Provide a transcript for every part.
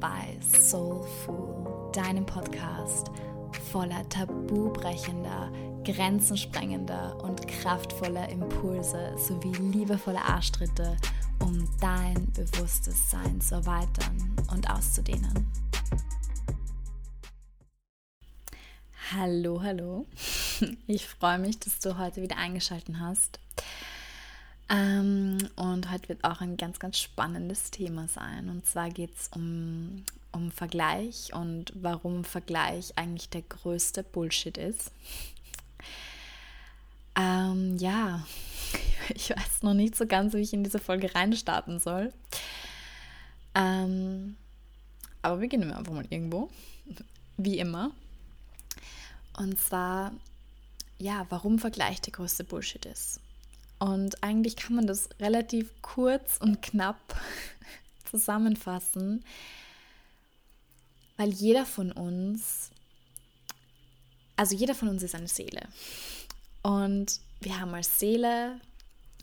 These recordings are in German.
bei Soulful, deinem Podcast voller tabubrechender, grenzensprengender und kraftvoller Impulse sowie liebevoller Arschtritte, um dein bewusstes Sein zu erweitern und auszudehnen. Hallo, hallo. Ich freue mich, dass du heute wieder eingeschaltet hast. Ähm, und heute wird auch ein ganz, ganz spannendes Thema sein. Und zwar geht es um, um Vergleich und warum Vergleich eigentlich der größte Bullshit ist. Ähm, ja, ich weiß noch nicht so ganz, wie ich in diese Folge reinstarten soll. Ähm, aber beginnen wir einfach mal irgendwo. Wie immer. Und zwar, ja, warum Vergleich der größte Bullshit ist. Und eigentlich kann man das relativ kurz und knapp zusammenfassen, weil jeder von uns, also jeder von uns ist eine Seele. Und wir haben als Seele,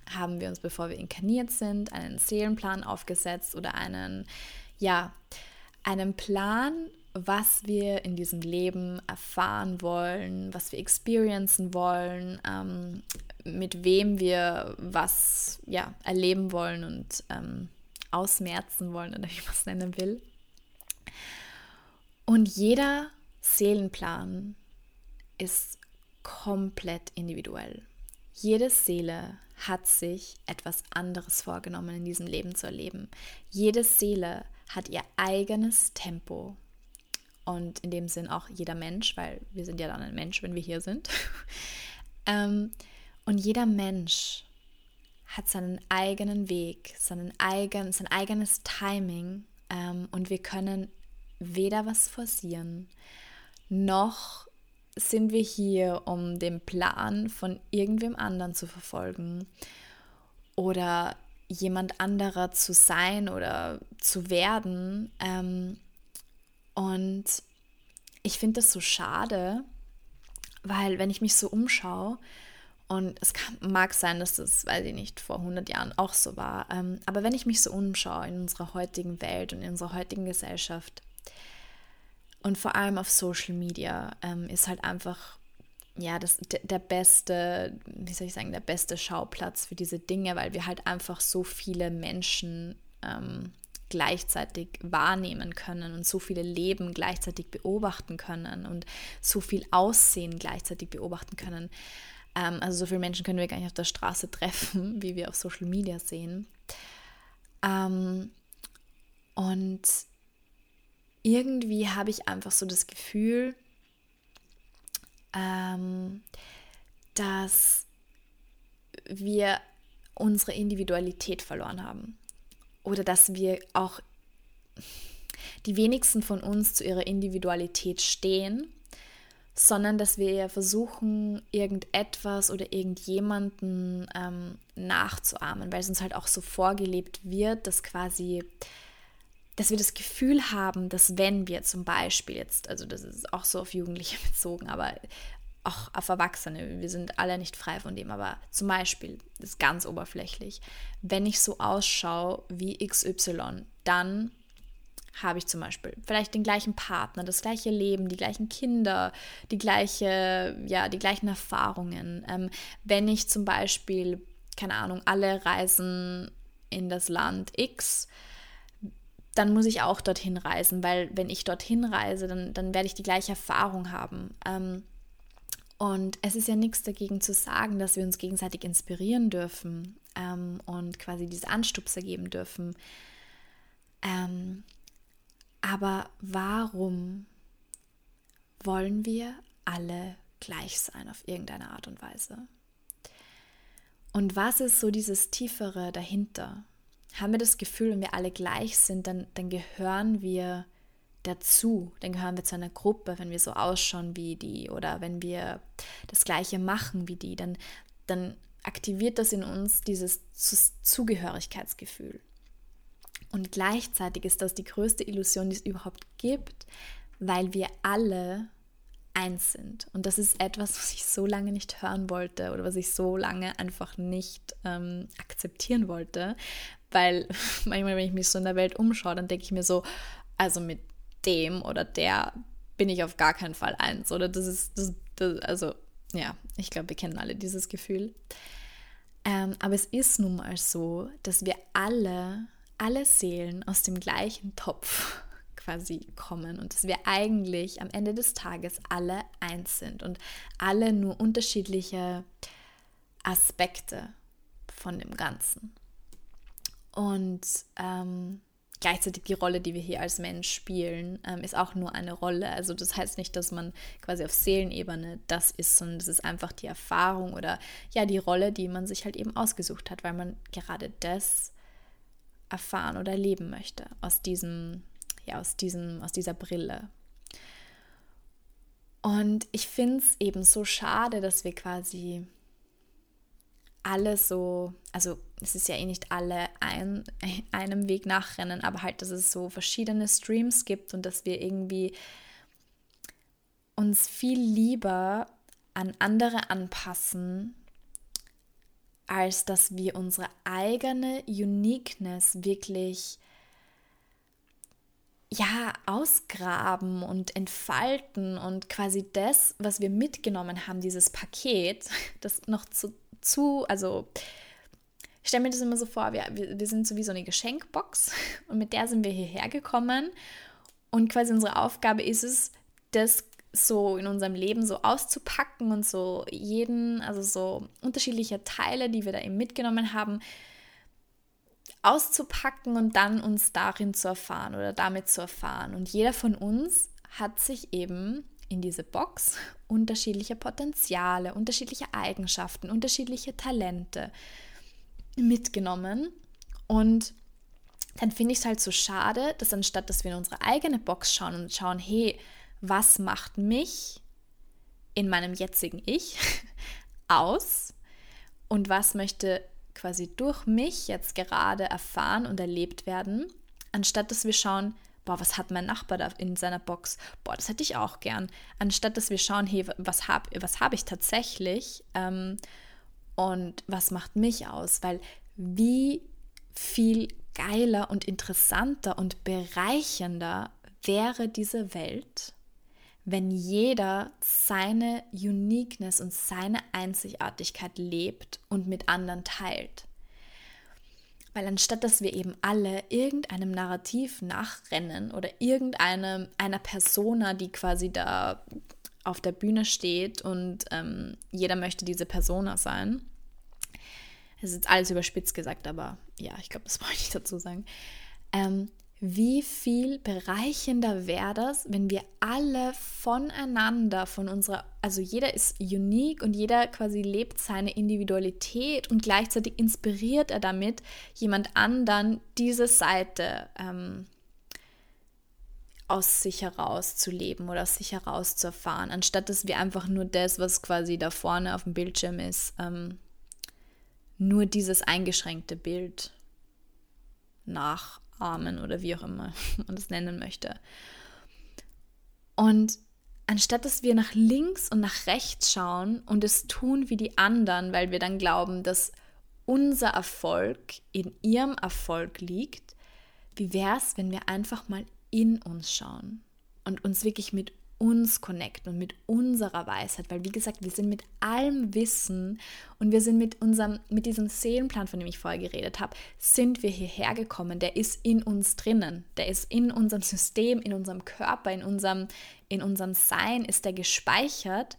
haben wir uns, bevor wir inkarniert sind, einen Seelenplan aufgesetzt oder einen, ja, einen Plan, was wir in diesem Leben erfahren wollen, was wir experiencen wollen, ähm, mit wem wir was ja, erleben wollen und ähm, ausmerzen wollen oder wie man es nennen will. Und jeder Seelenplan ist komplett individuell. Jede Seele hat sich etwas anderes vorgenommen, in diesem Leben zu erleben. Jede Seele hat ihr eigenes Tempo. Und in dem Sinn auch jeder Mensch, weil wir sind ja dann ein Mensch, wenn wir hier sind. ähm, und jeder Mensch hat seinen eigenen Weg, seinen eigen, sein eigenes Timing ähm, und wir können weder was forcieren, noch sind wir hier, um den Plan von irgendwem anderen zu verfolgen oder jemand anderer zu sein oder zu werden. Ähm, und ich finde das so schade, weil wenn ich mich so umschaue, und es kann, mag sein, dass das, weiß ich nicht, vor 100 Jahren auch so war. Ähm, aber wenn ich mich so umschaue in unserer heutigen Welt und in unserer heutigen Gesellschaft und vor allem auf Social Media, ähm, ist halt einfach, ja, das, der, beste, wie soll ich sagen, der beste Schauplatz für diese Dinge, weil wir halt einfach so viele Menschen ähm, gleichzeitig wahrnehmen können und so viele Leben gleichzeitig beobachten können und so viel Aussehen gleichzeitig beobachten können. Ähm, also so viele Menschen können wir gar nicht auf der Straße treffen, wie wir auf Social Media sehen. Ähm, und irgendwie habe ich einfach so das Gefühl, ähm, dass wir unsere Individualität verloren haben. Oder dass wir auch die wenigsten von uns zu ihrer Individualität stehen sondern dass wir versuchen, irgendetwas oder irgendjemanden ähm, nachzuahmen, weil es uns halt auch so vorgelebt wird, dass quasi, dass wir das Gefühl haben, dass wenn wir zum Beispiel jetzt, also das ist auch so auf Jugendliche bezogen, aber auch auf Erwachsene, wir sind alle nicht frei von dem, aber zum Beispiel, das ist ganz oberflächlich, wenn ich so ausschaue wie XY, dann habe ich zum Beispiel vielleicht den gleichen Partner, das gleiche Leben, die gleichen Kinder, die gleiche, ja, die gleichen Erfahrungen. Ähm, wenn ich zum Beispiel, keine Ahnung, alle reisen in das Land X, dann muss ich auch dorthin reisen, weil wenn ich dorthin reise, dann, dann werde ich die gleiche Erfahrung haben. Ähm, und es ist ja nichts dagegen zu sagen, dass wir uns gegenseitig inspirieren dürfen ähm, und quasi diese Anstupser geben dürfen. Ähm, aber warum wollen wir alle gleich sein auf irgendeine Art und Weise? Und was ist so dieses Tiefere dahinter? Haben wir das Gefühl, wenn wir alle gleich sind, dann, dann gehören wir dazu, dann gehören wir zu einer Gruppe, wenn wir so ausschauen wie die oder wenn wir das gleiche machen wie die, dann, dann aktiviert das in uns dieses Zugehörigkeitsgefühl. Und gleichzeitig ist das die größte Illusion, die es überhaupt gibt, weil wir alle eins sind. Und das ist etwas, was ich so lange nicht hören wollte oder was ich so lange einfach nicht ähm, akzeptieren wollte. Weil manchmal, wenn ich mich so in der Welt umschaue, dann denke ich mir so, also mit dem oder der bin ich auf gar keinen Fall eins. Oder das ist, das, das also ja, ich glaube, wir kennen alle dieses Gefühl. Ähm, aber es ist nun mal so, dass wir alle, alle Seelen aus dem gleichen Topf quasi kommen und dass wir eigentlich am Ende des Tages alle eins sind und alle nur unterschiedliche Aspekte von dem Ganzen. Und ähm, gleichzeitig die Rolle, die wir hier als Mensch spielen, ähm, ist auch nur eine Rolle. Also das heißt nicht, dass man quasi auf Seelenebene das ist, sondern das ist einfach die Erfahrung oder ja die Rolle, die man sich halt eben ausgesucht hat, weil man gerade das erfahren oder leben möchte aus diesem ja aus diesem aus dieser Brille. Und ich finde es eben so schade, dass wir quasi alle so, also es ist ja eh nicht alle ein, einem Weg nachrennen, aber halt, dass es so verschiedene Streams gibt und dass wir irgendwie uns viel lieber an andere anpassen, als dass wir unsere eigene Uniqueness wirklich ja, ausgraben und entfalten und quasi das, was wir mitgenommen haben, dieses Paket, das noch zu zu, also ich stelle mir das immer so vor, wir, wir sind so wie so eine Geschenkbox und mit der sind wir hierher gekommen und quasi unsere Aufgabe ist es, das so in unserem Leben so auszupacken und so jeden, also so unterschiedliche Teile, die wir da eben mitgenommen haben, auszupacken und dann uns darin zu erfahren oder damit zu erfahren. Und jeder von uns hat sich eben in diese Box unterschiedliche Potenziale, unterschiedliche Eigenschaften, unterschiedliche Talente mitgenommen. Und dann finde ich es halt so schade, dass anstatt dass wir in unsere eigene Box schauen und schauen, hey, was macht mich in meinem jetzigen Ich aus und was möchte quasi durch mich jetzt gerade erfahren und erlebt werden, anstatt dass wir schauen, boah, was hat mein Nachbar da in seiner Box? Boah, das hätte ich auch gern. Anstatt dass wir schauen, hey, was habe was hab ich tatsächlich ähm, und was macht mich aus? Weil wie viel geiler und interessanter und bereichernder wäre diese Welt, wenn jeder seine Uniqueness und seine Einzigartigkeit lebt und mit anderen teilt. Weil anstatt dass wir eben alle irgendeinem Narrativ nachrennen oder irgendeine einer Persona, die quasi da auf der Bühne steht und ähm, jeder möchte diese Persona sein. Das ist jetzt alles überspitzt gesagt, aber ja, ich glaube, das wollte ich dazu sagen. Ähm, wie viel bereichender wäre das, wenn wir alle voneinander, von unserer, also jeder ist unique und jeder quasi lebt seine Individualität und gleichzeitig inspiriert er damit jemand anderen diese Seite ähm, aus sich heraus zu leben oder aus sich heraus zu erfahren, anstatt dass wir einfach nur das, was quasi da vorne auf dem Bildschirm ist, ähm, nur dieses eingeschränkte Bild nach Armen oder wie auch immer man das nennen möchte. Und anstatt dass wir nach links und nach rechts schauen und es tun wie die anderen, weil wir dann glauben, dass unser Erfolg in ihrem Erfolg liegt, wie wäre es, wenn wir einfach mal in uns schauen und uns wirklich mit uns connecten und mit unserer Weisheit, weil wie gesagt, wir sind mit allem Wissen und wir sind mit unserem, mit diesem Seelenplan, von dem ich vorher geredet habe, sind wir hierher gekommen. Der ist in uns drinnen, der ist in unserem System, in unserem Körper, in unserem, in unserem Sein ist der gespeichert.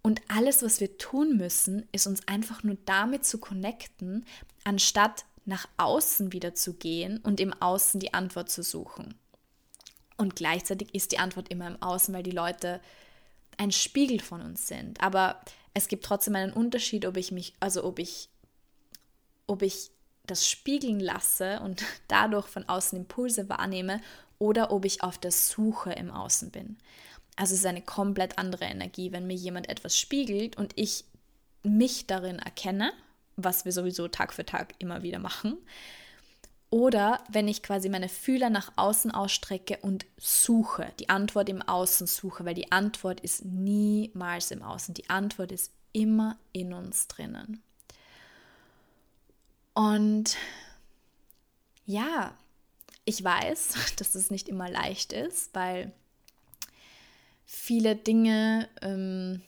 Und alles, was wir tun müssen, ist uns einfach nur damit zu connecten, anstatt nach außen wieder zu gehen und im Außen die Antwort zu suchen. Und gleichzeitig ist die Antwort immer im Außen, weil die Leute ein Spiegel von uns sind. Aber es gibt trotzdem einen Unterschied, ob ich mich, also ob ich, ob ich das spiegeln lasse und dadurch von außen Impulse wahrnehme oder ob ich auf der Suche im Außen bin. Also es ist eine komplett andere Energie, wenn mir jemand etwas spiegelt und ich mich darin erkenne, was wir sowieso Tag für Tag immer wieder machen, oder wenn ich quasi meine Fühler nach außen ausstrecke und suche, die Antwort im Außen suche, weil die Antwort ist niemals im Außen, die Antwort ist immer in uns drinnen. Und ja, ich weiß, dass es nicht immer leicht ist, weil viele Dinge, ähm,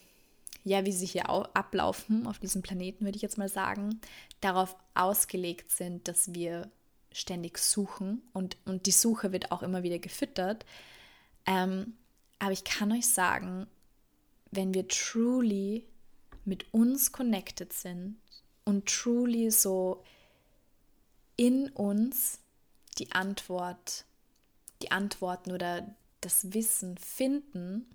ja, wie sie hier ablaufen auf diesem Planeten, würde ich jetzt mal sagen, darauf ausgelegt sind, dass wir ständig suchen und, und die Suche wird auch immer wieder gefüttert. Ähm, aber ich kann euch sagen, wenn wir truly mit uns connected sind und truly so in uns die Antwort, die Antworten oder das Wissen finden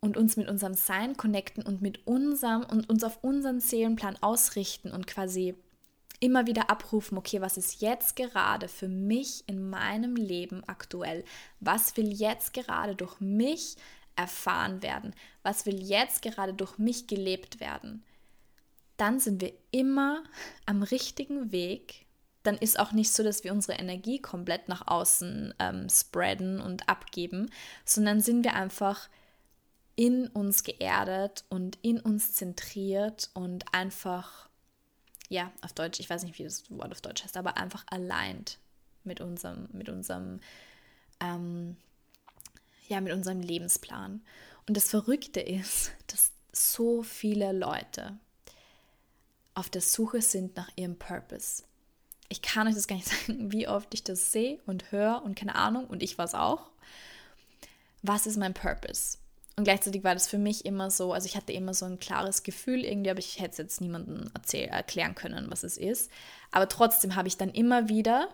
und uns mit unserem Sein connecten und mit unserem und uns auf unseren Seelenplan ausrichten und quasi immer wieder abrufen, okay, was ist jetzt gerade für mich in meinem Leben aktuell? Was will jetzt gerade durch mich erfahren werden? Was will jetzt gerade durch mich gelebt werden? Dann sind wir immer am richtigen Weg. Dann ist auch nicht so, dass wir unsere Energie komplett nach außen ähm, spreaden und abgeben, sondern sind wir einfach in uns geerdet und in uns zentriert und einfach ja, auf Deutsch, ich weiß nicht, wie das Wort auf Deutsch heißt, aber einfach aligned mit unserem, mit unserem, ähm, ja, mit unserem Lebensplan. Und das Verrückte ist, dass so viele Leute auf der Suche sind nach ihrem Purpose. Ich kann euch das gar nicht sagen, wie oft ich das sehe und höre und keine Ahnung, und ich war es auch. Was ist mein Purpose? Und gleichzeitig war das für mich immer so, also ich hatte immer so ein klares Gefühl irgendwie, aber ich hätte es jetzt niemandem erzähl, erklären können, was es ist. Aber trotzdem habe ich dann immer wieder,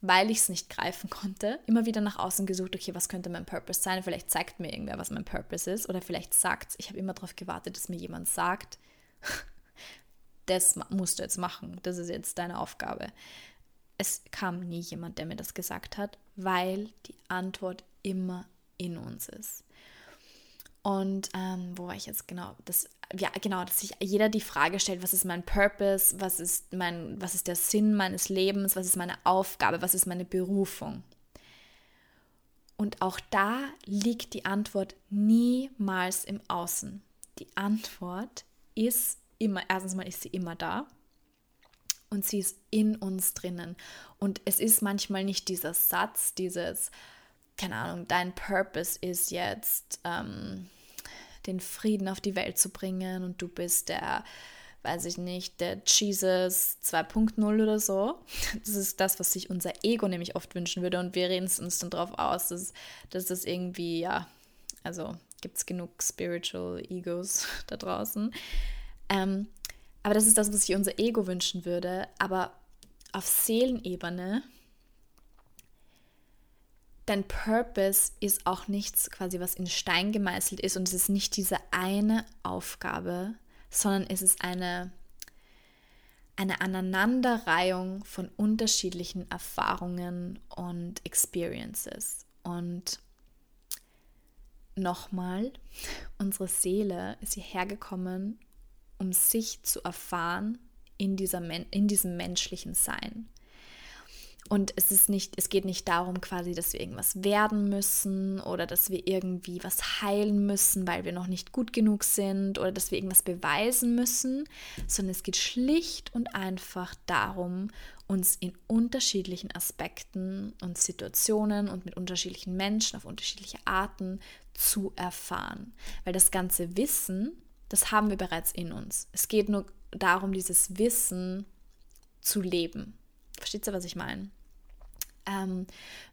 weil ich es nicht greifen konnte, immer wieder nach außen gesucht, okay, was könnte mein Purpose sein? Vielleicht zeigt mir irgendwer, was mein Purpose ist. Oder vielleicht sagt ich habe immer darauf gewartet, dass mir jemand sagt, das musst du jetzt machen, das ist jetzt deine Aufgabe. Es kam nie jemand, der mir das gesagt hat, weil die Antwort immer in uns ist. Und ähm, wo war ich jetzt genau? Das, ja, genau, dass sich jeder die Frage stellt, was ist mein Purpose, was ist mein, was ist der Sinn meines Lebens, was ist meine Aufgabe, was ist meine Berufung? Und auch da liegt die Antwort niemals im Außen. Die Antwort ist immer, erstens mal ist sie immer da und sie ist in uns drinnen. Und es ist manchmal nicht dieser Satz, dieses, keine Ahnung, dein Purpose ist jetzt, ähm, den Frieden auf die Welt zu bringen und du bist der, weiß ich nicht, der Jesus 2.0 oder so. Das ist das, was sich unser Ego nämlich oft wünschen würde und wir reden es uns dann darauf aus, dass, dass das irgendwie, ja, also gibt es genug Spiritual Egos da draußen. Ähm, aber das ist das, was sich unser Ego wünschen würde. Aber auf Seelenebene dein Purpose ist auch nichts quasi, was in Stein gemeißelt ist und es ist nicht diese eine Aufgabe, sondern es ist eine, eine Aneinanderreihung von unterschiedlichen Erfahrungen und Experiences. Und nochmal, unsere Seele ist hierher gekommen, um sich zu erfahren in, dieser, in diesem menschlichen Sein. Und es ist nicht, es geht nicht darum, quasi, dass wir irgendwas werden müssen oder dass wir irgendwie was heilen müssen, weil wir noch nicht gut genug sind oder dass wir irgendwas beweisen müssen, sondern es geht schlicht und einfach darum, uns in unterschiedlichen Aspekten und Situationen und mit unterschiedlichen Menschen auf unterschiedliche Arten zu erfahren. Weil das ganze Wissen, das haben wir bereits in uns. Es geht nur darum, dieses Wissen zu leben. Versteht ihr, was ich meine? Ähm,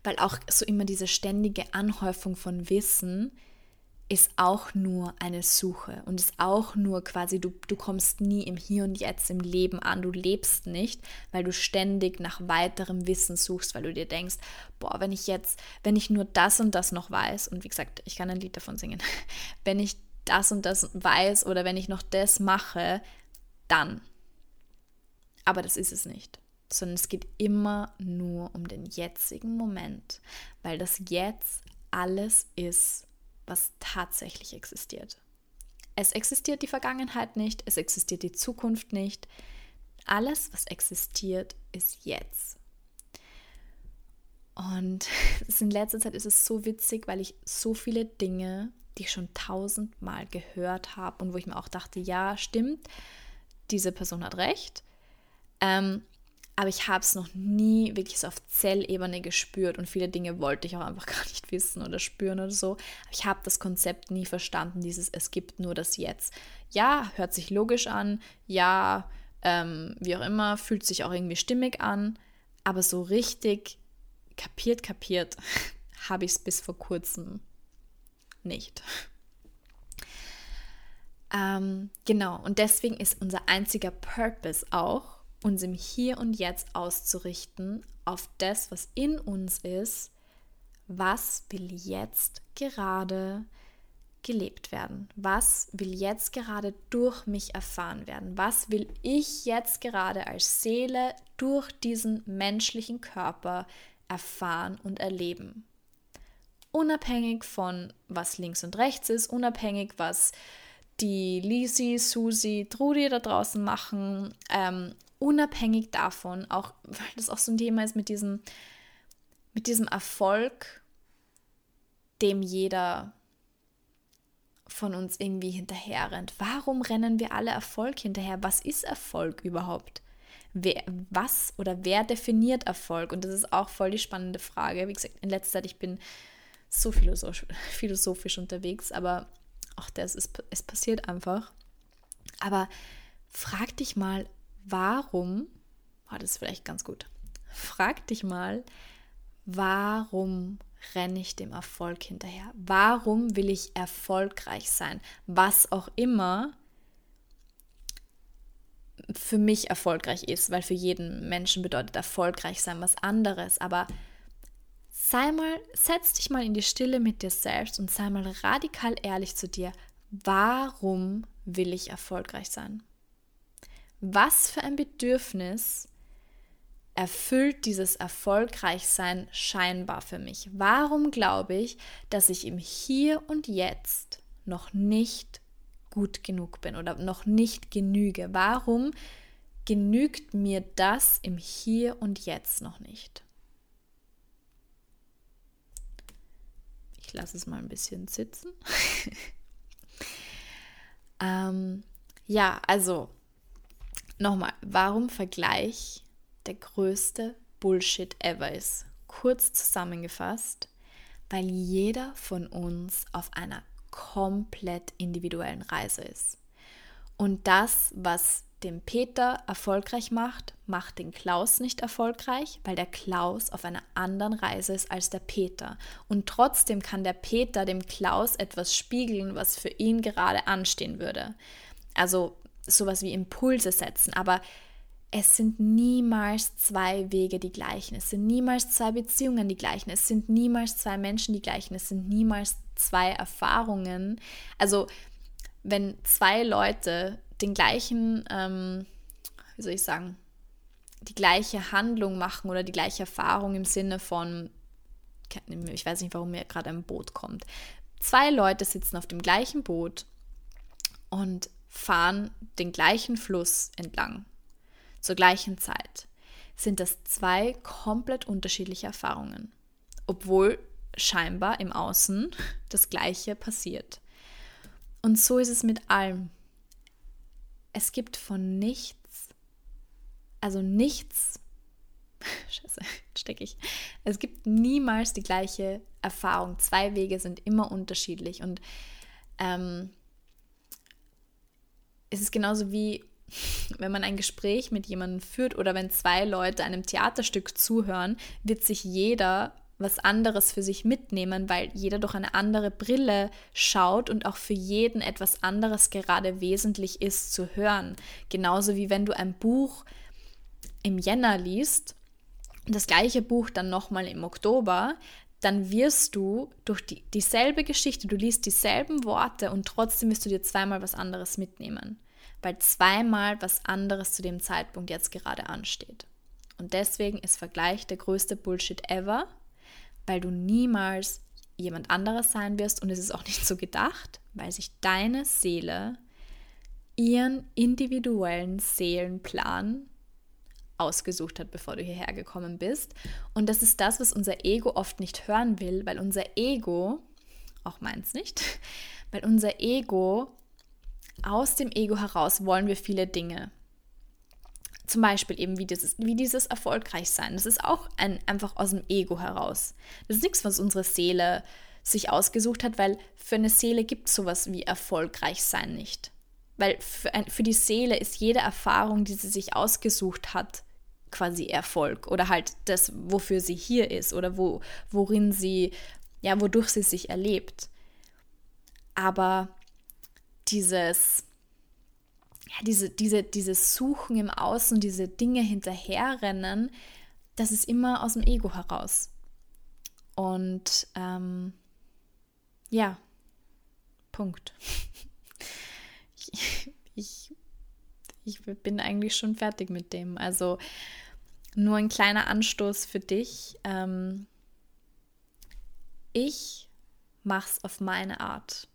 weil auch so immer diese ständige Anhäufung von Wissen ist auch nur eine Suche und ist auch nur quasi, du, du kommst nie im Hier und Jetzt im Leben an, du lebst nicht, weil du ständig nach weiterem Wissen suchst, weil du dir denkst, boah, wenn ich jetzt, wenn ich nur das und das noch weiß, und wie gesagt, ich kann ein Lied davon singen, wenn ich das und das weiß oder wenn ich noch das mache, dann. Aber das ist es nicht sondern es geht immer nur um den jetzigen Moment, weil das Jetzt alles ist, was tatsächlich existiert. Es existiert die Vergangenheit nicht, es existiert die Zukunft nicht. Alles, was existiert, ist jetzt. Und in letzter Zeit ist es so witzig, weil ich so viele Dinge, die ich schon tausendmal gehört habe und wo ich mir auch dachte, ja, stimmt, diese Person hat recht. Ähm, aber ich habe es noch nie wirklich so auf Zellebene gespürt und viele Dinge wollte ich auch einfach gar nicht wissen oder spüren oder so. Ich habe das Konzept nie verstanden, dieses es gibt nur das Jetzt. Ja, hört sich logisch an, ja, ähm, wie auch immer, fühlt sich auch irgendwie stimmig an, aber so richtig kapiert, kapiert habe ich es bis vor kurzem nicht. Ähm, genau, und deswegen ist unser einziger Purpose auch, uns im Hier und Jetzt auszurichten auf das, was in uns ist, was will jetzt gerade gelebt werden? Was will jetzt gerade durch mich erfahren werden? Was will ich jetzt gerade als Seele durch diesen menschlichen Körper erfahren und erleben? Unabhängig von was links und rechts ist, unabhängig was die Lisi, Susi, Trudi da draußen machen, ähm, unabhängig davon, auch weil das auch so ein Thema ist mit diesem, mit diesem Erfolg, dem jeder von uns irgendwie hinterher rennt. Warum rennen wir alle Erfolg hinterher? Was ist Erfolg überhaupt? Wer, was oder wer definiert Erfolg? Und das ist auch voll die spannende Frage. Wie gesagt, in letzter Zeit, ich bin so philosophisch, unterwegs, aber auch das ist, es passiert einfach. Aber frag dich mal, warum, oh, das vielleicht ganz gut, frag dich mal, warum renne ich dem Erfolg hinterher? Warum will ich erfolgreich sein? Was auch immer für mich erfolgreich ist, weil für jeden Menschen bedeutet erfolgreich sein was anderes, aber sei mal, setz dich mal in die Stille mit dir selbst und sei mal radikal ehrlich zu dir. Warum will ich erfolgreich sein? Was für ein Bedürfnis erfüllt dieses Erfolgreichsein scheinbar für mich? Warum glaube ich, dass ich im Hier und Jetzt noch nicht gut genug bin oder noch nicht genüge? Warum genügt mir das im Hier und Jetzt noch nicht? Ich lasse es mal ein bisschen sitzen. ähm, ja, also nochmal, warum Vergleich der größte Bullshit ever ist? Kurz zusammengefasst, weil jeder von uns auf einer komplett individuellen Reise ist. Und das, was den Peter erfolgreich macht, macht den Klaus nicht erfolgreich, weil der Klaus auf einer anderen Reise ist als der Peter. Und trotzdem kann der Peter dem Klaus etwas spiegeln, was für ihn gerade anstehen würde. Also sowas wie Impulse setzen. Aber es sind niemals zwei Wege die gleichen. Es sind niemals zwei Beziehungen die gleichen. Es sind niemals zwei Menschen die gleichen. Es sind niemals zwei Erfahrungen. Also wenn zwei Leute den gleichen, ähm, wie soll ich sagen, die gleiche Handlung machen oder die gleiche Erfahrung im Sinne von, ich weiß nicht, warum mir gerade ein Boot kommt. Zwei Leute sitzen auf dem gleichen Boot und fahren den gleichen Fluss entlang zur gleichen Zeit. Sind das zwei komplett unterschiedliche Erfahrungen, obwohl scheinbar im Außen das Gleiche passiert. Und so ist es mit allem es gibt von nichts, also nichts, scheiße, stecke ich, es gibt niemals die gleiche Erfahrung. Zwei Wege sind immer unterschiedlich und ähm, es ist genauso wie wenn man ein Gespräch mit jemandem führt oder wenn zwei Leute einem Theaterstück zuhören, wird sich jeder was anderes für sich mitnehmen, weil jeder durch eine andere Brille schaut und auch für jeden etwas anderes gerade wesentlich ist zu hören. Genauso wie wenn du ein Buch im Jänner liest, das gleiche Buch dann nochmal im Oktober, dann wirst du durch die, dieselbe Geschichte, du liest dieselben Worte und trotzdem wirst du dir zweimal was anderes mitnehmen, weil zweimal was anderes zu dem Zeitpunkt jetzt gerade ansteht. Und deswegen ist Vergleich der größte Bullshit ever weil du niemals jemand anderes sein wirst und es ist auch nicht so gedacht, weil sich deine Seele ihren individuellen Seelenplan ausgesucht hat, bevor du hierher gekommen bist. Und das ist das, was unser Ego oft nicht hören will, weil unser Ego, auch meins nicht, weil unser Ego, aus dem Ego heraus wollen wir viele Dinge. Zum Beispiel eben wie dieses, wie dieses Erfolgreichsein. Das ist auch ein, einfach aus dem Ego heraus. Das ist nichts, was unsere Seele sich ausgesucht hat, weil für eine Seele gibt es sowas wie Erfolgreichsein nicht. Weil für, ein, für die Seele ist jede Erfahrung, die sie sich ausgesucht hat, quasi Erfolg oder halt das, wofür sie hier ist oder wo, worin sie, ja, wodurch sie sich erlebt. Aber dieses, ja, diese, diese, dieses Suchen im Außen, diese Dinge hinterherrennen, das ist immer aus dem Ego heraus. Und ähm, ja, Punkt. Ich, ich, ich bin eigentlich schon fertig mit dem. Also nur ein kleiner Anstoß für dich. Ähm, ich mache es auf meine Art.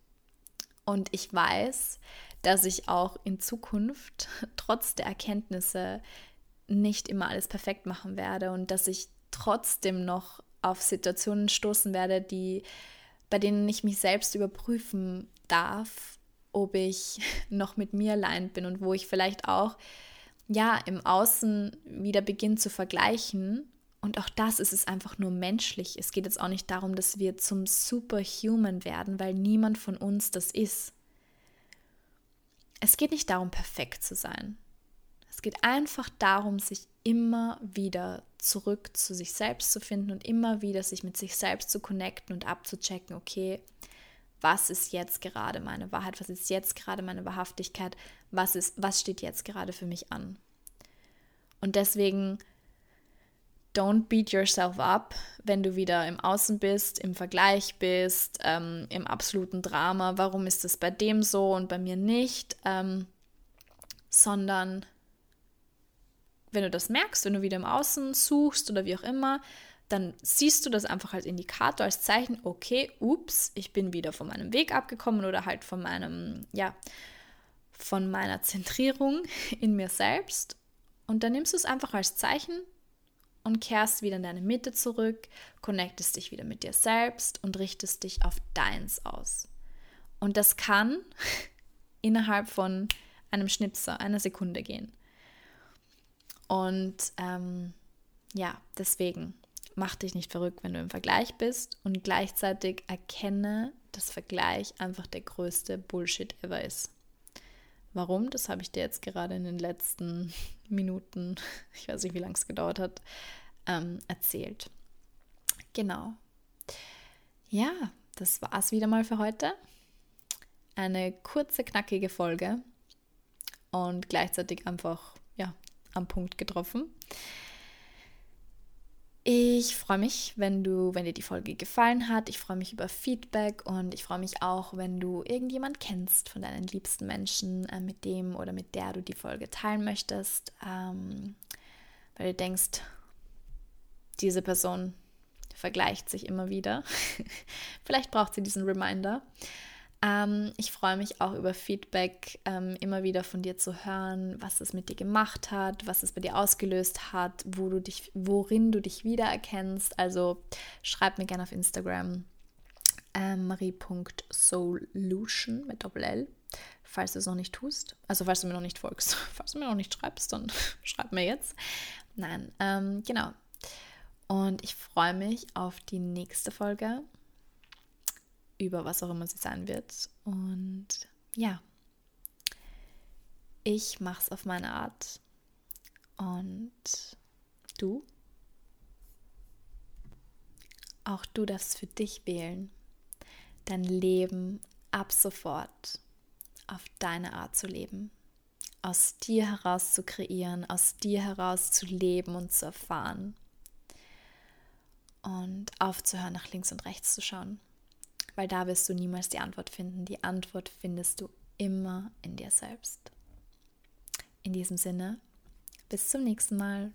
Und ich weiß, dass ich auch in Zukunft trotz der Erkenntnisse nicht immer alles perfekt machen werde und dass ich trotzdem noch auf Situationen stoßen werde, die bei denen ich mich selbst überprüfen darf, ob ich noch mit mir allein bin und wo ich vielleicht auch ja im Außen wieder beginne zu vergleichen. Und auch das ist es einfach nur menschlich. Es geht jetzt auch nicht darum, dass wir zum Superhuman werden, weil niemand von uns das ist. Es geht nicht darum, perfekt zu sein. Es geht einfach darum, sich immer wieder zurück zu sich selbst zu finden und immer wieder sich mit sich selbst zu connecten und abzuchecken, okay, was ist jetzt gerade meine Wahrheit, was ist jetzt gerade meine Wahrhaftigkeit, was ist, was steht jetzt gerade für mich an. Und deswegen don't beat yourself up, wenn du wieder im Außen bist, im Vergleich bist, ähm, im absoluten Drama, warum ist es bei dem so und bei mir nicht, ähm, sondern wenn du das merkst, wenn du wieder im Außen suchst oder wie auch immer, dann siehst du das einfach als Indikator, als Zeichen, okay, ups, ich bin wieder von meinem Weg abgekommen oder halt von meinem, ja, von meiner Zentrierung in mir selbst. Und dann nimmst du es einfach als Zeichen und kehrst wieder in deine Mitte zurück, connectest dich wieder mit dir selbst und richtest dich auf deins aus. Und das kann innerhalb von einem Schnipser, einer Sekunde gehen. Und ähm, ja, deswegen mach dich nicht verrückt, wenn du im Vergleich bist und gleichzeitig erkenne, dass Vergleich einfach der größte Bullshit ever ist. Warum? Das habe ich dir jetzt gerade in den letzten Minuten, ich weiß nicht, wie lange es gedauert hat, ähm, erzählt. Genau. Ja, das war es wieder mal für heute. Eine kurze, knackige Folge und gleichzeitig einfach am Punkt getroffen. Ich freue mich, wenn du, wenn dir die Folge gefallen hat. Ich freue mich über Feedback und ich freue mich auch, wenn du irgendjemand kennst von deinen liebsten Menschen, äh, mit dem oder mit der du die Folge teilen möchtest, ähm, weil du denkst, diese Person vergleicht sich immer wieder. Vielleicht braucht sie diesen Reminder. Ähm, ich freue mich auch über Feedback, ähm, immer wieder von dir zu hören, was es mit dir gemacht hat, was es bei dir ausgelöst hat, wo du dich, worin du dich wiedererkennst. Also schreib mir gerne auf Instagram ähm, marie.solution mit Doppel-L, falls du es noch nicht tust. Also falls du mir noch nicht folgst. Falls du mir noch nicht schreibst, dann schreib mir jetzt. Nein, ähm, genau. Und ich freue mich auf die nächste Folge über was auch immer sie sein wird. Und ja, ich mache es auf meine Art. Und du? Auch du darfst für dich wählen, dein Leben ab sofort auf deine Art zu leben, aus dir heraus zu kreieren, aus dir heraus zu leben und zu erfahren und aufzuhören, nach links und rechts zu schauen weil da wirst du niemals die Antwort finden. Die Antwort findest du immer in dir selbst. In diesem Sinne, bis zum nächsten Mal.